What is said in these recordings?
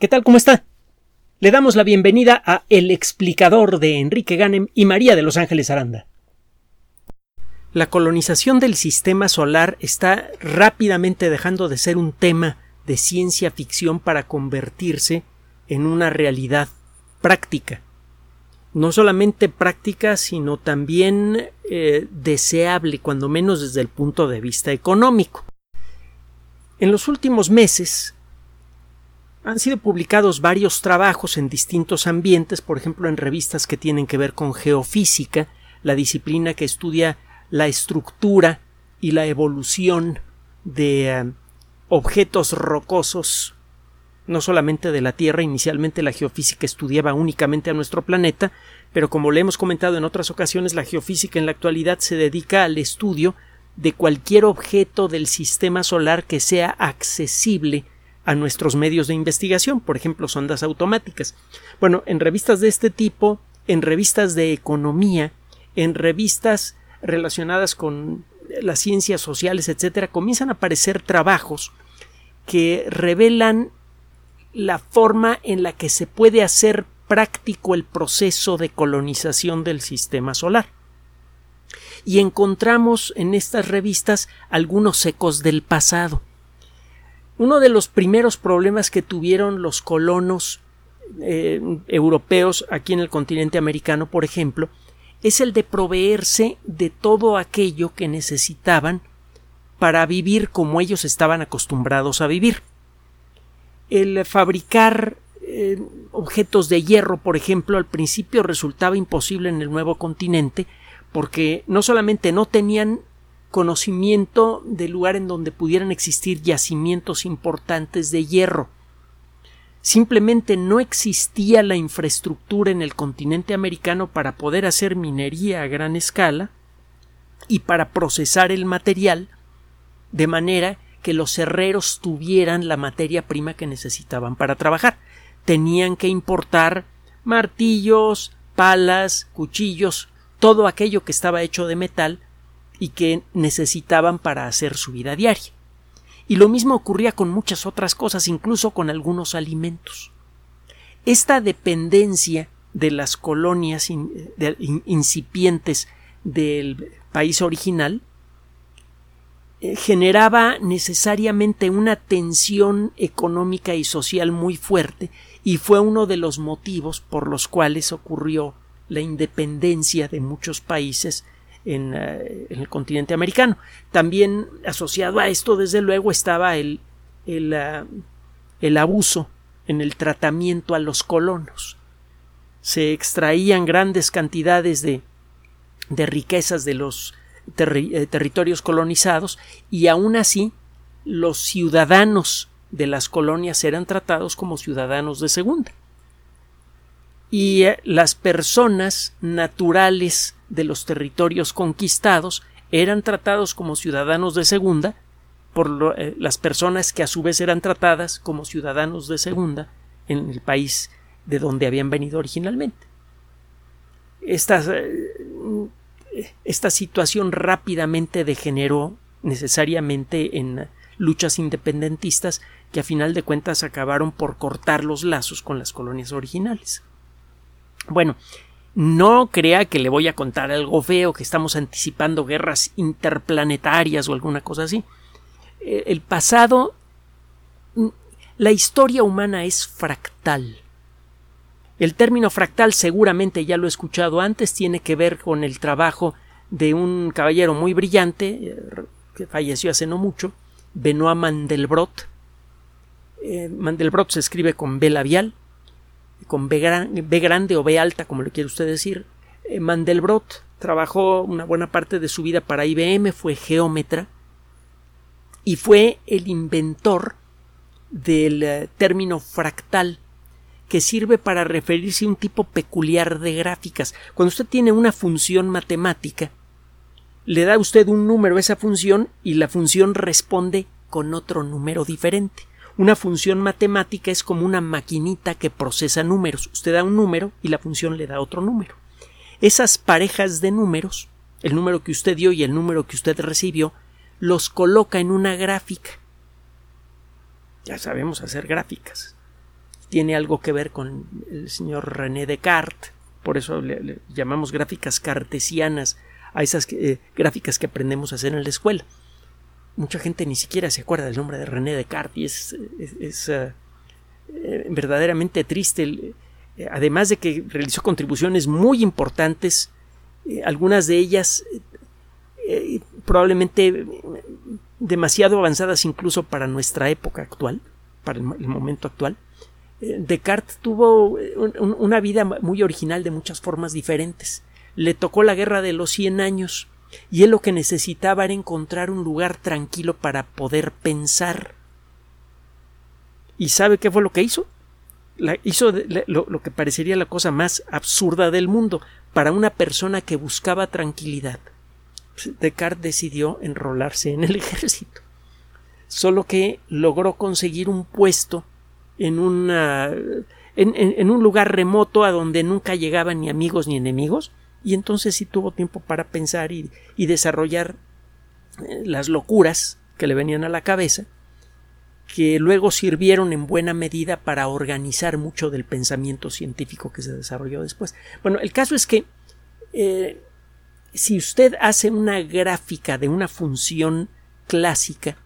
¿Qué tal? ¿Cómo está? Le damos la bienvenida a El explicador de Enrique Ganem y María de Los Ángeles Aranda. La colonización del sistema solar está rápidamente dejando de ser un tema de ciencia ficción para convertirse en una realidad práctica. No solamente práctica, sino también eh, deseable, cuando menos desde el punto de vista económico. En los últimos meses, han sido publicados varios trabajos en distintos ambientes, por ejemplo en revistas que tienen que ver con geofísica, la disciplina que estudia la estructura y la evolución de eh, objetos rocosos, no solamente de la Tierra, inicialmente la geofísica estudiaba únicamente a nuestro planeta, pero como le hemos comentado en otras ocasiones, la geofísica en la actualidad se dedica al estudio de cualquier objeto del sistema solar que sea accesible a nuestros medios de investigación, por ejemplo, sondas automáticas. Bueno, en revistas de este tipo, en revistas de economía, en revistas relacionadas con las ciencias sociales, etcétera, comienzan a aparecer trabajos que revelan la forma en la que se puede hacer práctico el proceso de colonización del sistema solar. Y encontramos en estas revistas algunos ecos del pasado. Uno de los primeros problemas que tuvieron los colonos eh, europeos aquí en el continente americano, por ejemplo, es el de proveerse de todo aquello que necesitaban para vivir como ellos estaban acostumbrados a vivir. El fabricar eh, objetos de hierro, por ejemplo, al principio resultaba imposible en el nuevo continente porque no solamente no tenían conocimiento del lugar en donde pudieran existir yacimientos importantes de hierro. Simplemente no existía la infraestructura en el continente americano para poder hacer minería a gran escala y para procesar el material de manera que los herreros tuvieran la materia prima que necesitaban para trabajar. Tenían que importar martillos, palas, cuchillos, todo aquello que estaba hecho de metal y que necesitaban para hacer su vida diaria. Y lo mismo ocurría con muchas otras cosas, incluso con algunos alimentos. Esta dependencia de las colonias incipientes del país original eh, generaba necesariamente una tensión económica y social muy fuerte y fue uno de los motivos por los cuales ocurrió la independencia de muchos países eh, en, el continente americano. También asociado a esto, desde luego, estaba el, el, ah, el abuso en el tratamiento a los colonos. Se extraían grandes cantidades de, de riquezas de los eh, territorios colonizados y aún así los ciudadanos de las colonias eran tratados como ciudadanos de segunda. Y eh, las personas naturales de los territorios conquistados eran tratados como ciudadanos de segunda por eh, las personas que a su vez eran tratadas como ciudadanos de segunda en el país de donde habían venido originalmente. Esta, eh, esta situación rápidamente degeneró necesariamente en luchas independentistas que a final de cuentas acabaron por cortar los lazos con las colonias originales. Bueno, no crea que le voy a contar algo feo, que estamos anticipando guerras interplanetarias o alguna cosa así. Eh, el pasado, mm, la historia humana es fractal. El término fractal seguramente ya lo he escuchado antes, tiene que ver con el trabajo de un caballero muy brillante, eh, que falleció hace no mucho, Benoit Mandelbrot. Eh, Mandelbrot se escribe con B labial, con B, grande o B alta, como le quiere usted decir. Eh, Mandelbrot trabajó una buena parte de su vida para IBM, fue geómetra y fue el inventor del eh, término fractal que sirve para referirse a un tipo peculiar de gráficas. Cuando usted tiene una función matemática, le da usted un número a esa función y la función responde con otro número diferente. Una función matemática es como una maquinita que procesa números. Usted da un número y la función le da otro número. Esas parejas de números, el número que usted dio y el número que usted recibió, los coloca en una gráfica. Ya sabemos hacer gráficas. tiene algo que ver con el señor René Descartes, por eso le, llamamos gráficas cartesianas a esas eh, gráficas que aprendemos a hacer en la escuela. Mucha gente ni siquiera se acuerda del nombre de René Descartes y es, eh, eh, verdaderamente triste. además de que realizó contribuciones muy importantes, algunas de ellas probablemente demasiado avanzadas incluso para nuestra época actual, para el momento actual, Descartes tuvo una vida muy original de muchas formas diferentes. Le tocó la guerra de los cien años y él lo que necesitaba era encontrar un lugar tranquilo para poder pensar. ¿Y sabe qué fue lo que hizo? hizo lo, que parecería la cosa más absurda del mundo para una persona que buscaba tranquilidad. Descartes decidió enrolarse en el ejército. Solo que logró conseguir un puesto en, una, en, un lugar remoto a donde nunca llegaban ni amigos ni enemigos, y entonces sí tuvo tiempo para pensar y, desarrollar eh, las locuras que le venían a la cabeza, que luego sirvieron en buena medida para organizar mucho del pensamiento científico que se desarrolló después. Bueno, el caso es que eh, si usted hace una gráfica de una función clásica,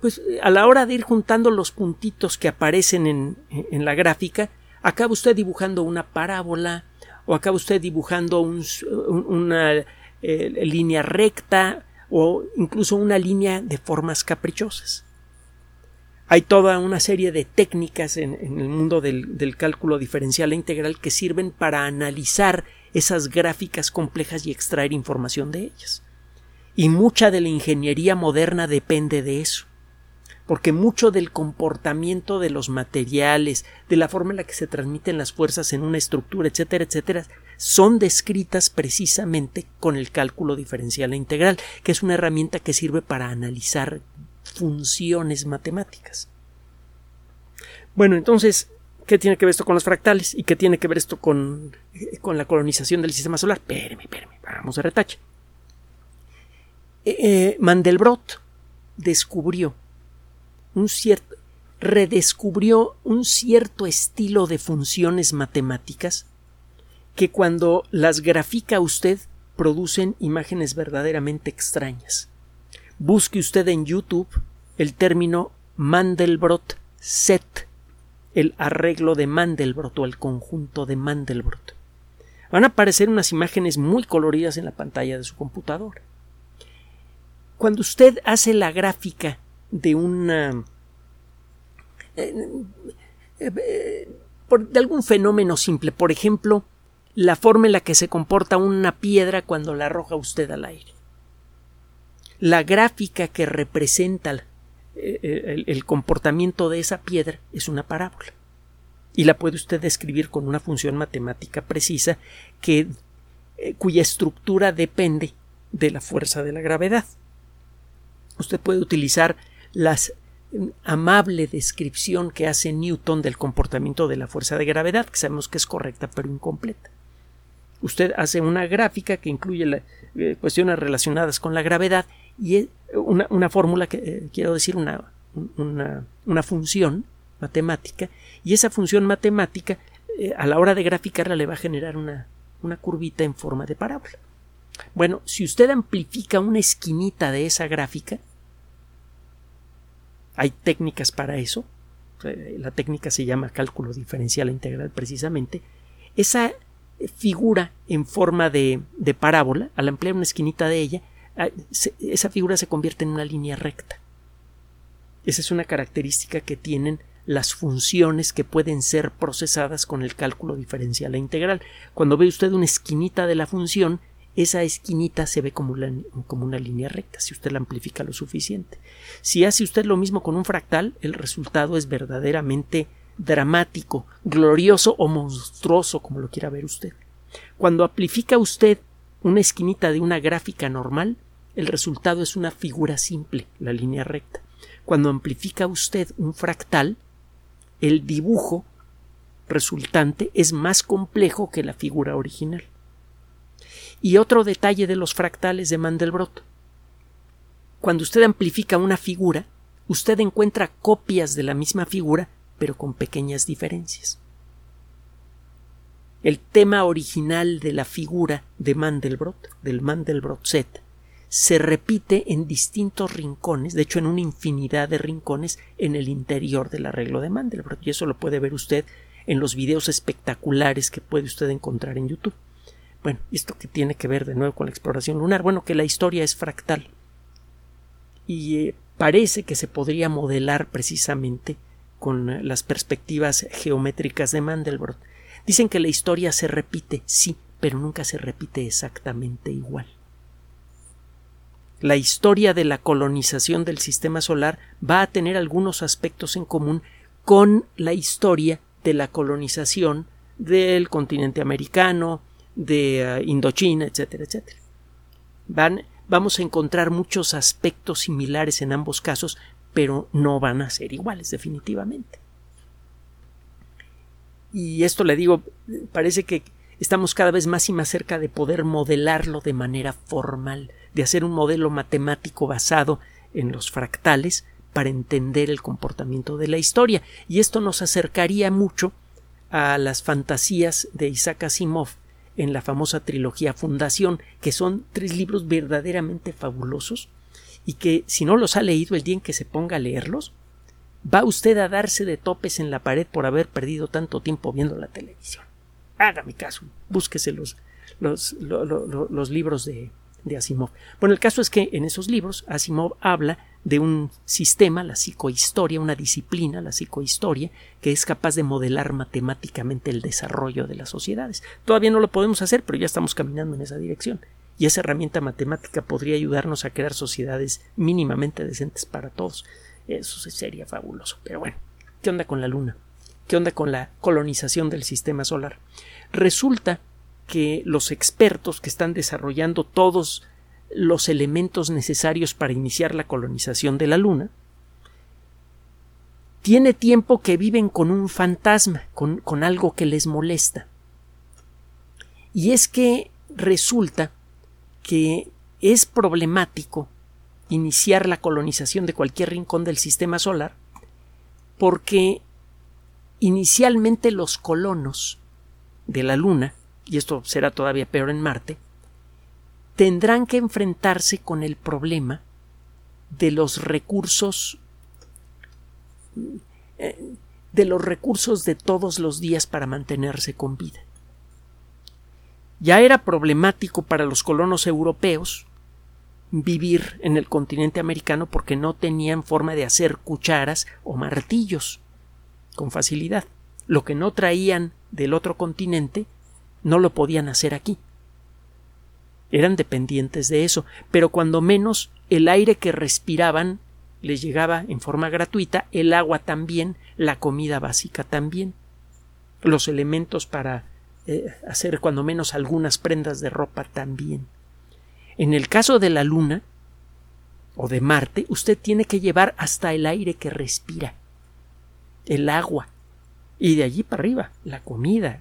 pues a la hora de ir juntando los puntitos que aparecen en, en la gráfica, acaba usted dibujando una parábola o acaba usted dibujando una eh, línea recta o incluso una línea de formas caprichosas. Hay toda una serie de técnicas en, el mundo del, del, cálculo diferencial e integral que sirven para analizar esas gráficas complejas y extraer información de ellas. Y mucha de la ingeniería moderna depende de eso porque mucho del comportamiento de los materiales, de la forma en la que se transmiten las fuerzas en una estructura, etcétera, etcétera, son descritas precisamente con el cálculo diferencial e integral, que es una herramienta que sirve para analizar funciones matemáticas. Bueno, entonces, ¿qué tiene que ver esto con los fractales? ¿Y qué tiene que ver esto con, con la colonización del sistema solar? Espéreme, espéreme, vamos a retache. Eh, eh, Mandelbrot descubrió redescubrió un cierto estilo de funciones matemáticas que cuando las grafica usted producen imágenes verdaderamente extrañas. Busque usted en YouTube el término Mandelbrot set, el arreglo de Mandelbrot o el conjunto de Mandelbrot. Van a aparecer unas imágenes muy coloridas en la pantalla de su computadora. Cuando usted hace la gráfica de una eh, eh, de algún fenómeno simple, por ejemplo, la forma en la que se comporta una piedra cuando la arroja usted al aire. La gráfica que representa eh, el, comportamiento de esa piedra es una parábola. Y la puede usted describir con una función matemática precisa que, cuya estructura depende de la fuerza de la gravedad. Usted puede utilizar las amable descripción que hace Newton del comportamiento de la fuerza de gravedad, que sabemos que es correcta pero incompleta. Usted hace una gráfica que incluye eh, cuestiones relacionadas con la gravedad y una, fórmula que eh, quiero decir una, una, función matemática y esa función matemática eh, a la hora de graficarla le va a generar una, una curvita en forma de parábola. Bueno, si usted amplifica una esquinita de esa gráfica, hay técnicas para eso. La técnica se llama cálculo diferencial e integral precisamente. Esa figura en forma de, parábola, al ampliar una esquinita de ella, ah, esa figura se convierte en una línea recta. Esa es una característica que tienen las funciones que pueden ser procesadas con el cálculo diferencial e integral. Cuando ve usted una esquinita de la función, esa esquinita se ve como, como, una línea recta si usted la amplifica lo suficiente. Si hace usted lo mismo con un fractal, el resultado es verdaderamente dramático, glorioso o monstruoso, como lo quiera ver usted. Cuando amplifica usted una esquinita de una gráfica normal, el resultado es una figura simple, la línea recta. Cuando amplifica usted un fractal, el dibujo resultante es más complejo que la figura original. Y otro detalle de los fractales de Mandelbrot. Cuando usted amplifica una figura, usted encuentra copias de la misma figura, pero con pequeñas diferencias. El tema original de la figura de Mandelbrot, del Mandelbrot set, se repite en distintos rincones, de hecho en una infinidad de rincones en el interior del arreglo de Mandelbrot, y eso lo puede ver usted en los videos espectaculares que puede usted encontrar en YouTube. Bueno, esto que tiene que ver de nuevo con la exploración lunar, bueno, que la historia es fractal y eh, parece que se podría modelar precisamente con las perspectivas geométricas de Mandelbrot. Dicen que la historia se repite, sí, pero nunca se repite exactamente igual. La historia de la colonización del sistema solar va a tener algunos aspectos en común con la historia de la colonización del continente americano, de eh, Indochina, etcétera, etcétera. Van, vamos a encontrar muchos aspectos similares en ambos casos, pero no van a ser iguales definitivamente. Y esto le digo, parece que estamos cada vez más y más cerca de poder modelarlo de manera formal, de hacer un modelo matemático basado en los fractales para entender el comportamiento de la historia. Y esto nos acercaría mucho a las fantasías de Isaac Asimov en la famosa trilogía Fundación, que son tres libros verdaderamente fabulosos y que si no los ha leído el día en que se ponga a leerlos, va usted a darse de topes en la pared por haber perdido tanto tiempo viendo la televisión. Hágame caso, búsquese los, los, los, libros de, de Asimov. Bueno, el caso es que en esos libros Asimov habla de un sistema, la psicohistoria, una disciplina, la psicohistoria, que es capaz de modelar matemáticamente el desarrollo de las sociedades. Todavía no lo podemos hacer, pero ya estamos caminando en esa dirección. Y esa herramienta matemática podría ayudarnos a crear sociedades mínimamente decentes para todos. Eso sería fabuloso. Pero bueno, ¿qué onda con la Luna? ¿Qué onda con la colonización del sistema solar? Resulta que los expertos que están desarrollando todos los elementos necesarios para iniciar la colonización de la Luna, tiene tiempo que viven con un fantasma, con, con, algo que les molesta. Y es que resulta que es problemático iniciar la colonización de cualquier rincón del sistema solar, porque inicialmente los colonos de la Luna, y esto será todavía peor en Marte, tendrán que enfrentarse con el problema de los recursos eh, de los recursos de todos los días para mantenerse con vida. Ya era problemático para los colonos europeos vivir en el continente americano porque no tenían forma de hacer cucharas o martillos con facilidad. Lo que no traían del otro continente no lo podían hacer aquí. Eran dependientes de eso, pero cuando menos el aire que respiraban les llegaba en forma gratuita, el agua también, la comida básica también, los elementos para eh, hacer cuando menos algunas prendas de ropa también. En el caso de la Luna o de Marte, usted tiene que llevar hasta el aire que respira, el agua, y de allí para arriba, la comida,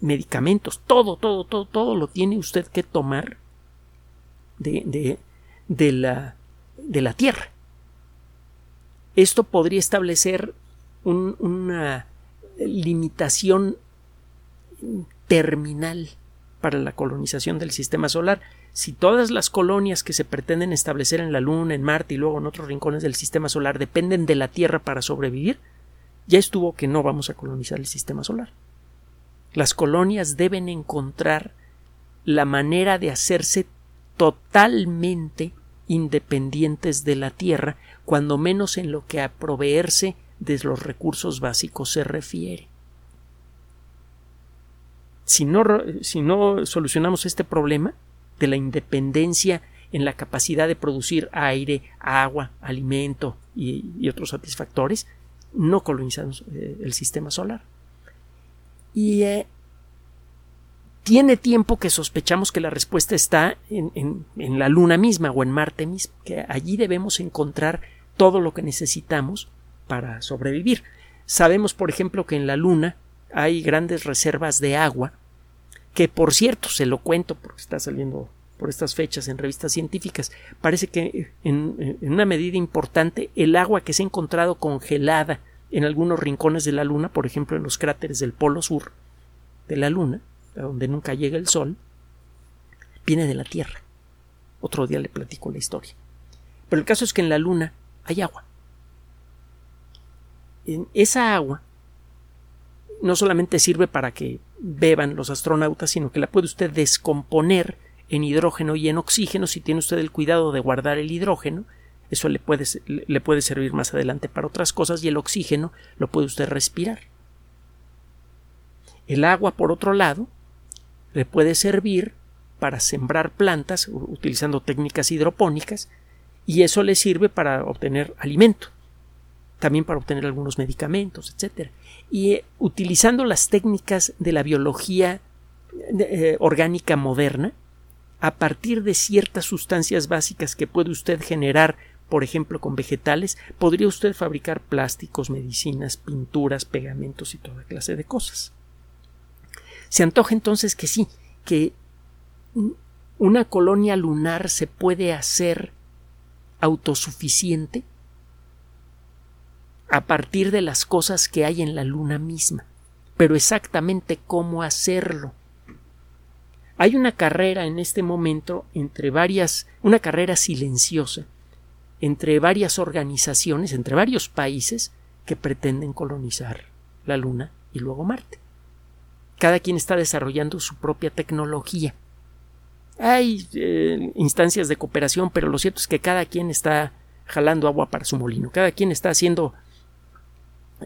medicamentos, todo, todo, todo, todo lo tiene usted que tomar de, de, la, de la Tierra. Esto podría establecer una limitación terminal para la colonización del sistema solar si todas las colonias que se pretenden establecer en la Luna, en Marte y luego en otros rincones del sistema solar dependen de la Tierra para sobrevivir, ya estuvo que no vamos a colonizar el sistema solar. Las colonias deben encontrar la manera de hacerse totalmente independientes de la Tierra, cuando menos en lo que a proveerse de los recursos básicos se refiere. Si no, solucionamos este problema, de la independencia en la capacidad de producir aire, agua, alimento y, otros satisfactores, no colonizamos eh, el sistema solar. Y eh, tiene tiempo que sospechamos que la respuesta está en, la Luna misma o en Marte mismo, que allí debemos encontrar todo lo que necesitamos para sobrevivir. Sabemos, por ejemplo, que en la Luna hay grandes reservas de agua que por cierto, se lo cuento porque está saliendo por estas fechas en revistas científicas, parece que en, una medida importante el agua que se ha encontrado congelada en algunos rincones de la Luna, por ejemplo en los cráteres del polo sur de la Luna, a donde nunca llega el Sol, viene de la Tierra. Otro día le platico la historia. Pero el caso es que en la Luna hay agua. En esa agua no solamente sirve para que beban los astronautas, sino que la puede usted descomponer en hidrógeno y en oxígeno si tiene usted el cuidado de guardar el hidrógeno. Eso le puede, le puede servir más adelante para otras cosas y el oxígeno lo puede usted respirar. El agua, por otro lado, le puede servir para sembrar plantas utilizando técnicas hidropónicas y eso le sirve para obtener alimento, también para obtener algunos medicamentos, etc. Y eh, utilizando las técnicas de la biología eh, orgánica moderna, a partir de ciertas sustancias básicas que puede usted generar, por ejemplo, con vegetales, podría usted fabricar plásticos, medicinas, pinturas, pegamentos y toda clase de cosas. Se antoja entonces que sí, que una colonia lunar se puede hacer autosuficiente a partir de las cosas que hay en la luna misma. Pero exactamente cómo hacerlo. Hay una carrera en este momento entre varias, una carrera silenciosa entre varias organizaciones, entre varios países que pretenden colonizar la Luna y luego Marte. Cada quien está desarrollando su propia tecnología. Hay eh, instancias de cooperación, pero lo cierto es que cada quien está jalando agua para su molino, cada quien está haciendo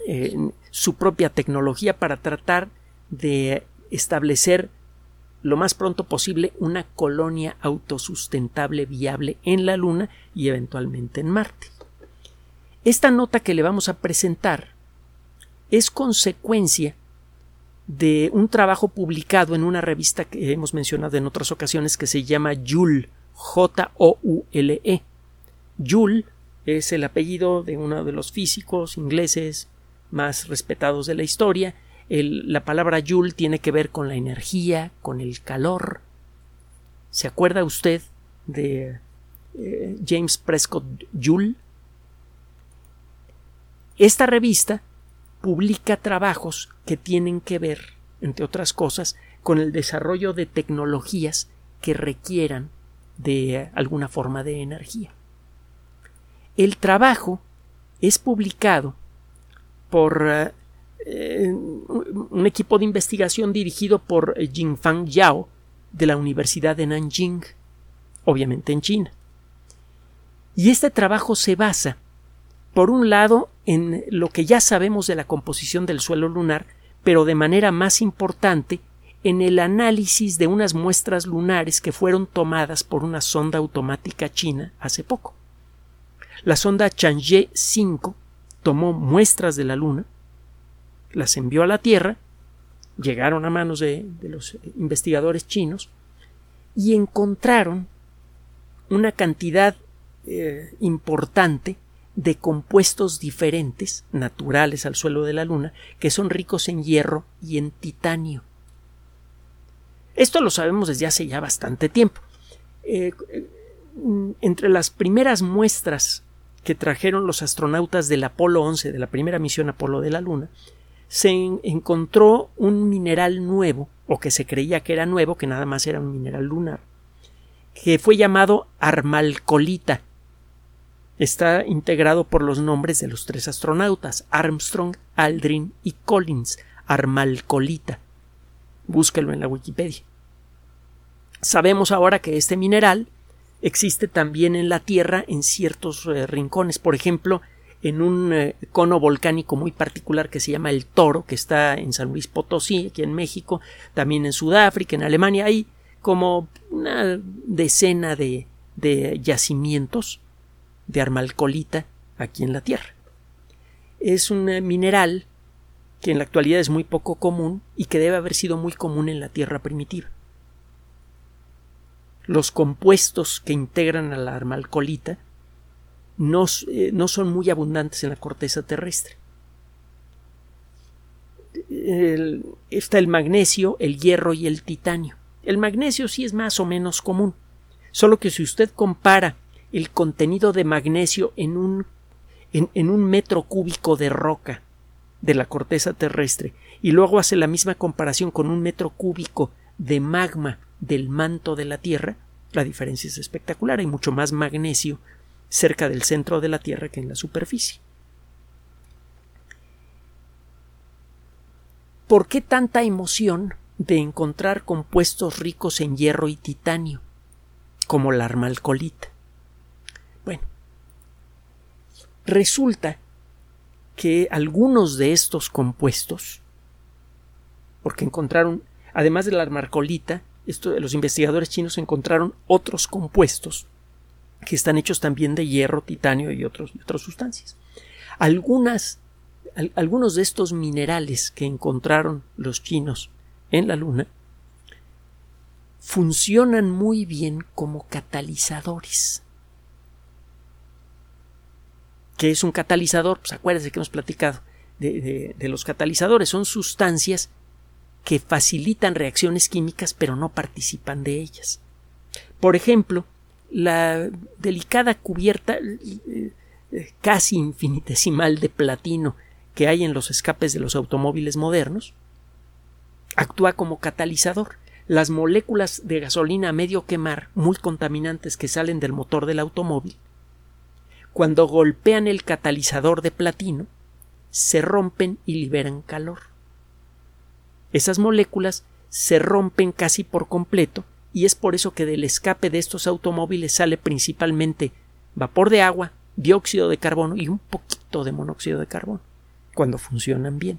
eh, su propia tecnología para tratar de establecer lo más pronto posible una colonia autosustentable viable en la Luna y eventualmente en Marte. Esta nota que le vamos a presentar es consecuencia de un trabajo publicado en una revista que hemos mencionado en otras ocasiones que se llama Joule, J-O-U-L-E. Joule es el apellido de uno de los físicos ingleses más respetados de la historia la palabra Joule tiene que ver con la energía, con el calor. ¿Se acuerda usted de eh, James Prescott Joule? Esta revista publica trabajos que tienen que ver, entre otras cosas, con el desarrollo de tecnologías que requieran de alguna forma de energía. El trabajo es publicado por eh, eh, un equipo de investigación dirigido por Jingfang Yao de la Universidad de Nanjing, obviamente en China. Y este trabajo se basa, por un lado, en lo que ya sabemos de la composición del suelo lunar, pero de manera más importante en el análisis de unas muestras lunares que fueron tomadas por una sonda automática china hace poco. La sonda Chang'e 5 tomó muestras de la Luna las envió a la Tierra, llegaron a manos de, los investigadores chinos y encontraron una cantidad eh, importante de compuestos diferentes, naturales al suelo de la Luna, que son ricos en hierro y en titanio. Esto lo sabemos desde hace ya bastante tiempo. Eh, eh, entre las primeras muestras que trajeron los astronautas del Apolo 11, de la primera misión Apolo de la Luna, se encontró un mineral nuevo, o que se creía que era nuevo, que nada más era un mineral lunar, que fue llamado armalcolita. Está integrado por los nombres de los tres astronautas, Armstrong, Aldrin y Collins, armalcolita. Búsquelo en la Wikipedia. Sabemos ahora que este mineral existe también en la Tierra en ciertos eh, rincones. Por ejemplo, en un eh, cono volcánico muy particular que se llama el Toro, que está en San Luis Potosí, aquí en México, también en Sudáfrica, en Alemania, hay como una decena de, de yacimientos de armalcolita aquí en la Tierra. Es un eh, mineral que en la actualidad es muy poco común y que debe haber sido muy común en la Tierra primitiva. Los compuestos que integran a la armalcolita eh, no, son muy abundantes en la corteza terrestre. está el magnesio, el hierro y el titanio. El magnesio sí es más o menos común, solo que si usted compara el contenido de magnesio en un, en un metro cúbico de roca de la corteza terrestre y luego hace la misma comparación con un metro cúbico de magma del manto de la Tierra, la diferencia es espectacular. Hay mucho más magnesio cerca del centro de la Tierra que en la superficie. ¿Por qué tanta emoción de encontrar compuestos ricos en hierro y titanio, como la armalcolita? Bueno, resulta que algunos de estos compuestos, porque encontraron, además de la armalcolita, los investigadores chinos encontraron otros compuestos que están hechos también de hierro, titanio y, otros, otras sustancias. Algunas, algunos de estos minerales que encontraron los chinos en la Luna funcionan muy bien como catalizadores. ¿Qué es un catalizador? Pues acuérdense que hemos platicado de, de los catalizadores. Son sustancias que facilitan reacciones químicas pero no participan de ellas. Por ejemplo, la delicada cubierta eh, casi infinitesimal de platino que hay en los escapes de los automóviles modernos actúa como catalizador. Las moléculas de gasolina a medio quemar, muy contaminantes que salen del motor del automóvil, cuando golpean el catalizador de platino, se rompen y liberan calor. Esas moléculas se rompen casi por completo y es por eso que del escape de estos automóviles sale principalmente vapor de agua, dióxido de carbono y un poquito de monóxido de carbono, cuando funcionan bien.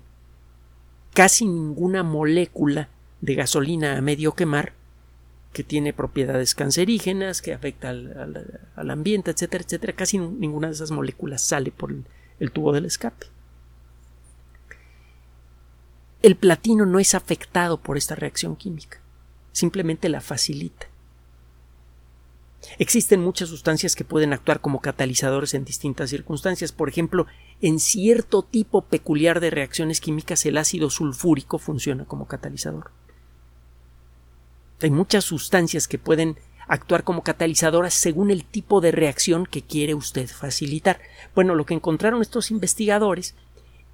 Casi ninguna molécula de gasolina a medio quemar que tiene propiedades cancerígenas, que afecta al, ambiente, etcétera, etcétera, casi ninguna de esas moléculas sale por el tubo del escape el platino no es afectado por esta reacción química, simplemente la facilita. Existen muchas sustancias que pueden actuar como catalizadores en distintas circunstancias. Por ejemplo, en cierto tipo peculiar de reacciones químicas el ácido sulfúrico funciona como catalizador. Hay muchas sustancias que pueden actuar como catalizadoras según el tipo de reacción que quiere usted facilitar. Bueno, lo que encontraron estos investigadores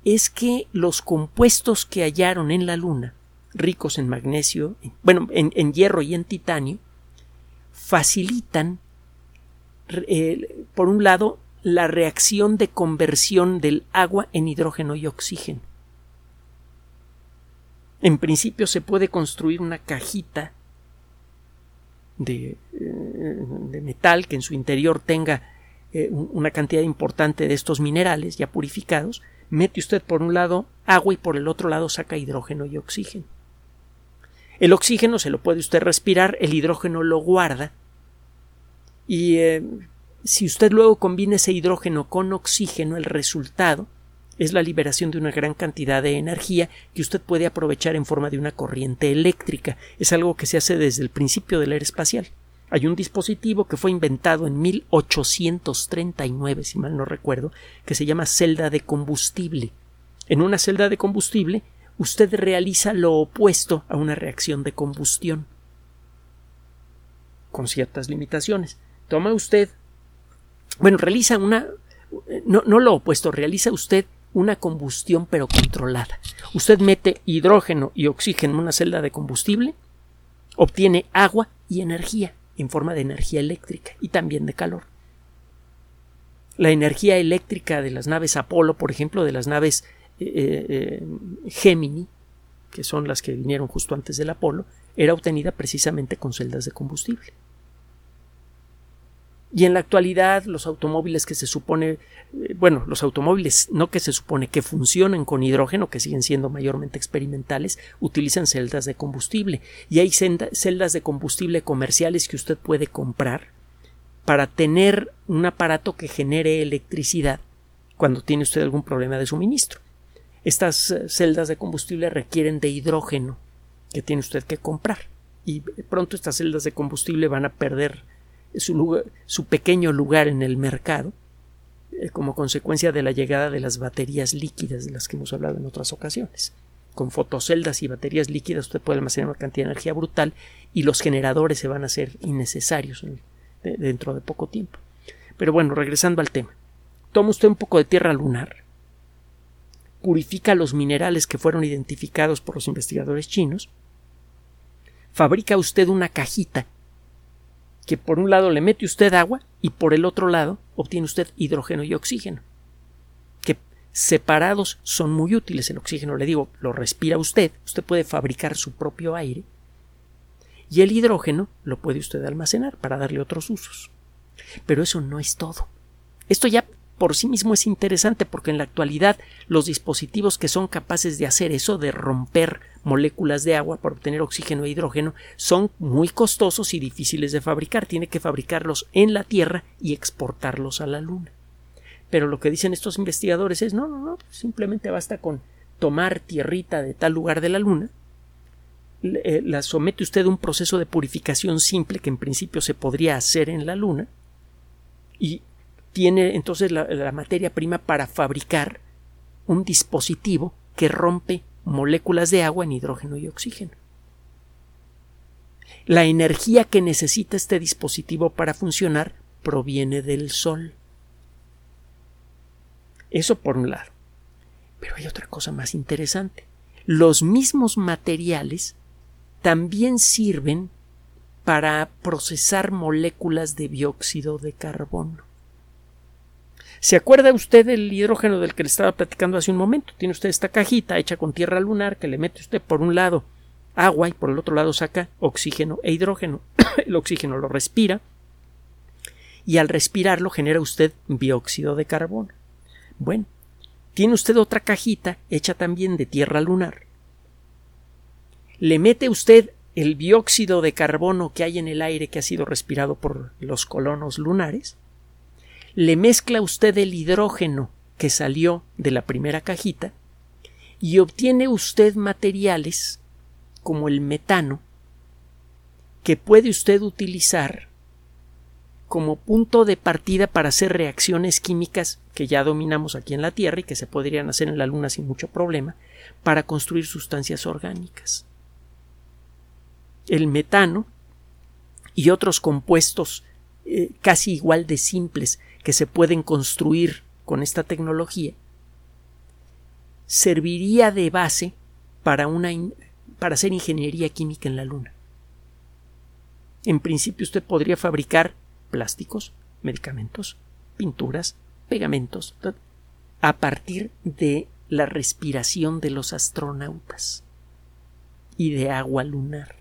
es que los compuestos que hallaron en la Luna, ricos en magnesio, bueno, en, hierro y en titanio, facilitan, eh, por un lado, la reacción de conversión del agua en hidrógeno y oxígeno. En principio se puede construir una cajita de, eh, metal que en su interior tenga eh, una cantidad importante de estos minerales ya purificados mete usted por un lado agua y por el otro lado saca hidrógeno y oxígeno. El oxígeno se lo puede usted respirar, el hidrógeno lo guarda y eh, si usted luego combina ese hidrógeno con oxígeno, el resultado es la liberación de una gran cantidad de energía que usted puede aprovechar en forma de una corriente eléctrica. Es algo que se hace desde el principio de la era espacial. Hay un dispositivo que fue inventado en 1839, si mal no recuerdo, que se llama celda de combustible. En una celda de combustible, usted realiza lo opuesto a una reacción de combustión, con ciertas limitaciones. Toma usted, bueno, realiza una, no, no lo opuesto, realiza usted una combustión pero controlada. Usted mete hidrógeno y oxígeno en una celda de combustible, obtiene agua y energía en forma de energía eléctrica y también de calor. La energía eléctrica de las naves Apolo, por ejemplo, de las naves eh, eh, eh, Gemini, que son las que vinieron justo antes del Apolo, era obtenida precisamente con celdas de combustible. Y en la actualidad los automóviles que se supone, bueno, los automóviles no que se supone que funcionan con hidrógeno, que siguen siendo mayormente experimentales, utilizan celdas de combustible. Y hay celdas de combustible comerciales que usted puede comprar para tener un aparato que genere electricidad cuando tiene usted algún problema de suministro. Estas eh, celdas de combustible requieren de hidrógeno que tiene usted que comprar. Y pronto estas celdas de combustible van a perder su, pequeño lugar en el mercado eh, como consecuencia de la llegada de las baterías líquidas de las que hemos hablado en otras ocasiones. Con fotoceldas y baterías líquidas usted puede almacenar una cantidad de energía brutal y los generadores se van a hacer innecesarios dentro de poco tiempo. Pero bueno, regresando al tema. Toma usted un poco de tierra lunar, purifica los minerales que fueron identificados por los investigadores chinos, fabrica usted una cajita que por un lado le mete usted agua y por el otro lado obtiene usted hidrógeno y oxígeno, que separados son muy útiles. El oxígeno, le digo, lo respira usted, usted puede fabricar su propio aire y el hidrógeno lo puede usted almacenar para darle otros usos. Pero eso no es todo. Esto ya por sí mismo es interesante porque en la actualidad los dispositivos que son capaces de hacer eso, de romper moléculas de agua para obtener oxígeno e hidrógeno, son muy costosos y difíciles de fabricar. Tiene que fabricarlos en la Tierra y exportarlos a la Luna. Pero lo que dicen estos investigadores es no, no, no, simplemente basta con tomar tierrita de tal lugar de la Luna, eh, la somete usted a un proceso de purificación simple que en principio se podría hacer en la Luna y tiene entonces la, materia prima para fabricar un dispositivo que rompe moléculas de agua en hidrógeno y oxígeno. La energía que necesita este dispositivo para funcionar proviene del Sol. Eso por un lado. Pero hay otra cosa más interesante. Los mismos materiales también sirven para procesar moléculas de dióxido de carbono. ¿Se acuerda usted del hidrógeno del que le estaba platicando hace un momento? Tiene usted esta cajita hecha con tierra lunar que le mete usted por un lado agua y por el otro lado saca oxígeno e hidrógeno. el oxígeno lo respira y al respirarlo genera usted dióxido de carbono. Bueno, tiene usted otra cajita hecha también de tierra lunar. Le mete usted el dióxido de carbono que hay en el aire que ha sido respirado por los colonos lunares le mezcla usted el hidrógeno que salió de la primera cajita y obtiene usted materiales como el metano que puede usted utilizar como punto de partida para hacer reacciones químicas que ya dominamos aquí en la Tierra y que se podrían hacer en la Luna sin mucho problema, para construir sustancias orgánicas. El metano y otros compuestos eh, casi igual de simples que se pueden construir con esta tecnología, serviría de base para, una para hacer ingeniería química en la Luna. En principio usted podría fabricar plásticos, medicamentos, pinturas, pegamentos, a partir de la respiración de los astronautas y de agua lunar.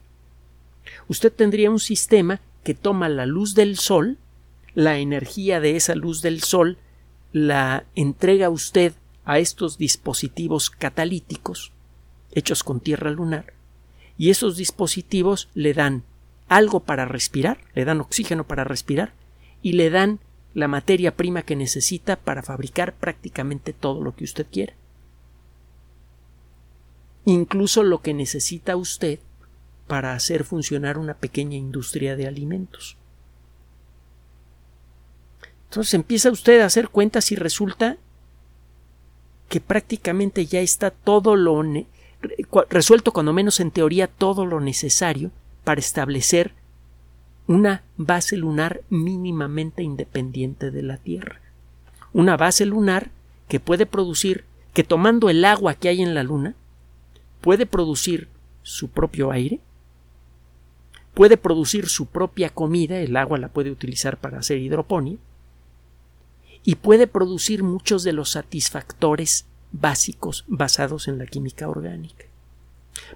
Usted tendría un sistema que toma la luz del sol la energía de esa luz del sol la entrega usted a estos dispositivos catalíticos hechos con tierra lunar y esos dispositivos le dan algo para respirar, le dan oxígeno para respirar y le dan la materia prima que necesita para fabricar prácticamente todo lo que usted quiera. Incluso lo que necesita usted para hacer funcionar una pequeña industria de alimentos. Entonces empieza usted a hacer cuentas y resulta que prácticamente ya está todo lo resuelto, cuando menos en teoría, todo lo necesario para establecer una base lunar mínimamente independiente de la Tierra. Una base lunar que puede producir, que tomando el agua que hay en la Luna, puede producir su propio aire, puede producir su propia comida, el agua la puede utilizar para hacer hidroponía, y puede producir muchos de los satisfactores básicos basados en la química orgánica.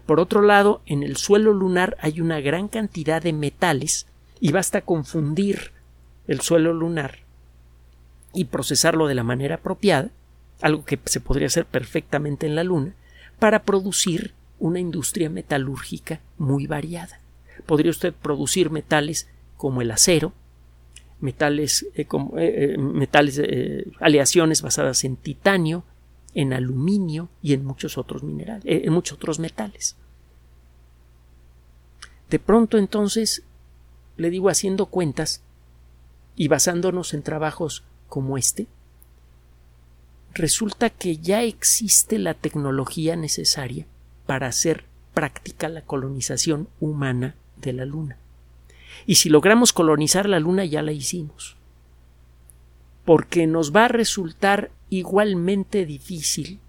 Por otro lado, en el suelo lunar hay una gran cantidad de metales y basta confundir el suelo lunar y procesarlo de la manera apropiada, algo que se podría hacer perfectamente en la Luna, para producir una industria metalúrgica muy variada. Podría usted producir metales como el acero, metales, eh, eh, eh, metales aleaciones basadas en titanio, en aluminio y en muchos otros minerales, en muchos otros metales. De pronto entonces, le digo haciendo cuentas y basándonos en trabajos como este, resulta que ya existe la tecnología necesaria para hacer práctica la colonización humana de la Luna. Y si logramos colonizar la Luna ya la hicimos. Porque nos va a resultar igualmente difícil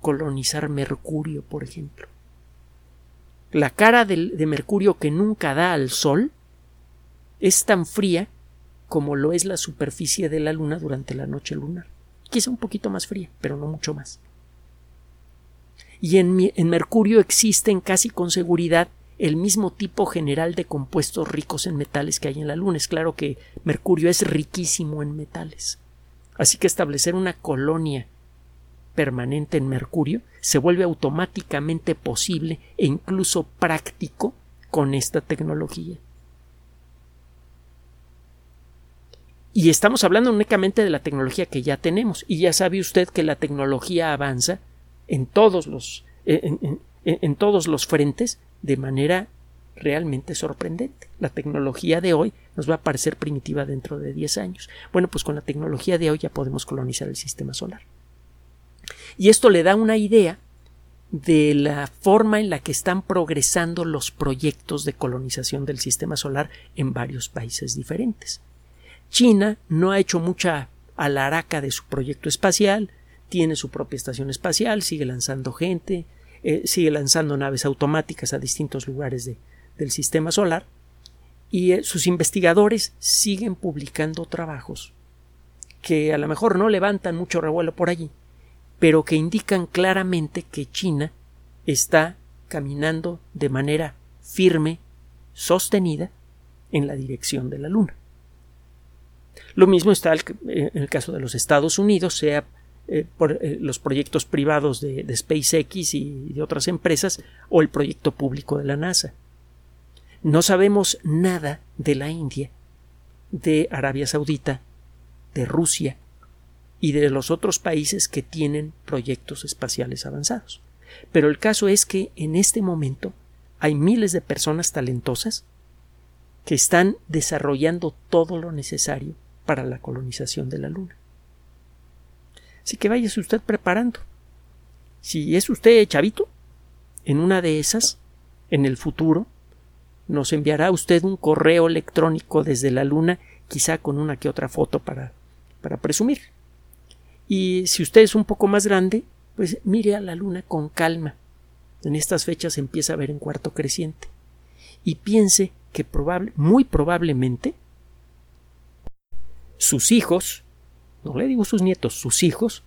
colonizar Mercurio, por ejemplo. La cara de, de Mercurio que nunca da al Sol es tan fría como lo es la superficie de la Luna durante la noche lunar. Quizá un poquito más fría, pero no mucho más. Y en, en Mercurio existen casi con seguridad el mismo tipo general de compuestos ricos en metales que hay en la Luna. Es claro que Mercurio es riquísimo en metales. Así que establecer una colonia permanente en Mercurio se vuelve automáticamente posible e incluso práctico con esta tecnología. Y estamos hablando únicamente de la tecnología que ya tenemos. Y ya sabe usted que la tecnología avanza en todos los, todos los frentes de manera realmente sorprendente. La tecnología de hoy nos va a parecer primitiva dentro de 10 años. Bueno, pues con la tecnología de hoy ya podemos colonizar el sistema solar. Y esto le da una idea de la forma en la que están progresando los proyectos de colonización del sistema solar en varios países diferentes. China no ha hecho mucha alaraca de su proyecto espacial, tiene su propia estación espacial, sigue lanzando gente, eh, sigue lanzando naves automáticas a distintos lugares del sistema solar y eh, sus investigadores siguen publicando trabajos que a lo mejor no levantan mucho revuelo por allí, pero que indican claramente que China está caminando de manera firme, sostenida, en la dirección de la Luna. Lo mismo está en el caso de los Estados Unidos, sea eh, por eh, los proyectos privados de, SpaceX y de otras empresas o el proyecto público de la NASA. No sabemos nada de la India, de Arabia Saudita, de Rusia y de los otros países que tienen proyectos espaciales avanzados. Pero el caso es que en este momento hay miles de personas talentosas que están desarrollando todo lo necesario para la colonización de la Luna. Así que váyase usted preparando. Si es usted chavito, en una de esas, en el futuro, nos enviará usted un correo electrónico desde la Luna, quizá con una que otra foto para, para presumir. Y si usted es un poco más grande, pues mire a la Luna con calma. En estas fechas empieza a ver en cuarto creciente. Y piense que probable, muy probablemente sus hijos, no le digo sus nietos, sus hijos,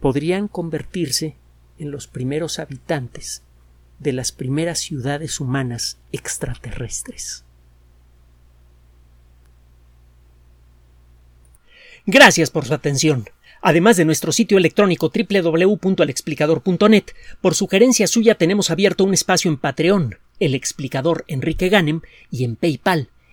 podrían convertirse en los primeros habitantes de las primeras ciudades humanas extraterrestres. Gracias por su atención. Además de nuestro sitio electrónico www.alexplicador.net, por sugerencia suya tenemos abierto un espacio en Patreon, el explicador Enrique Ganem, y en PayPal,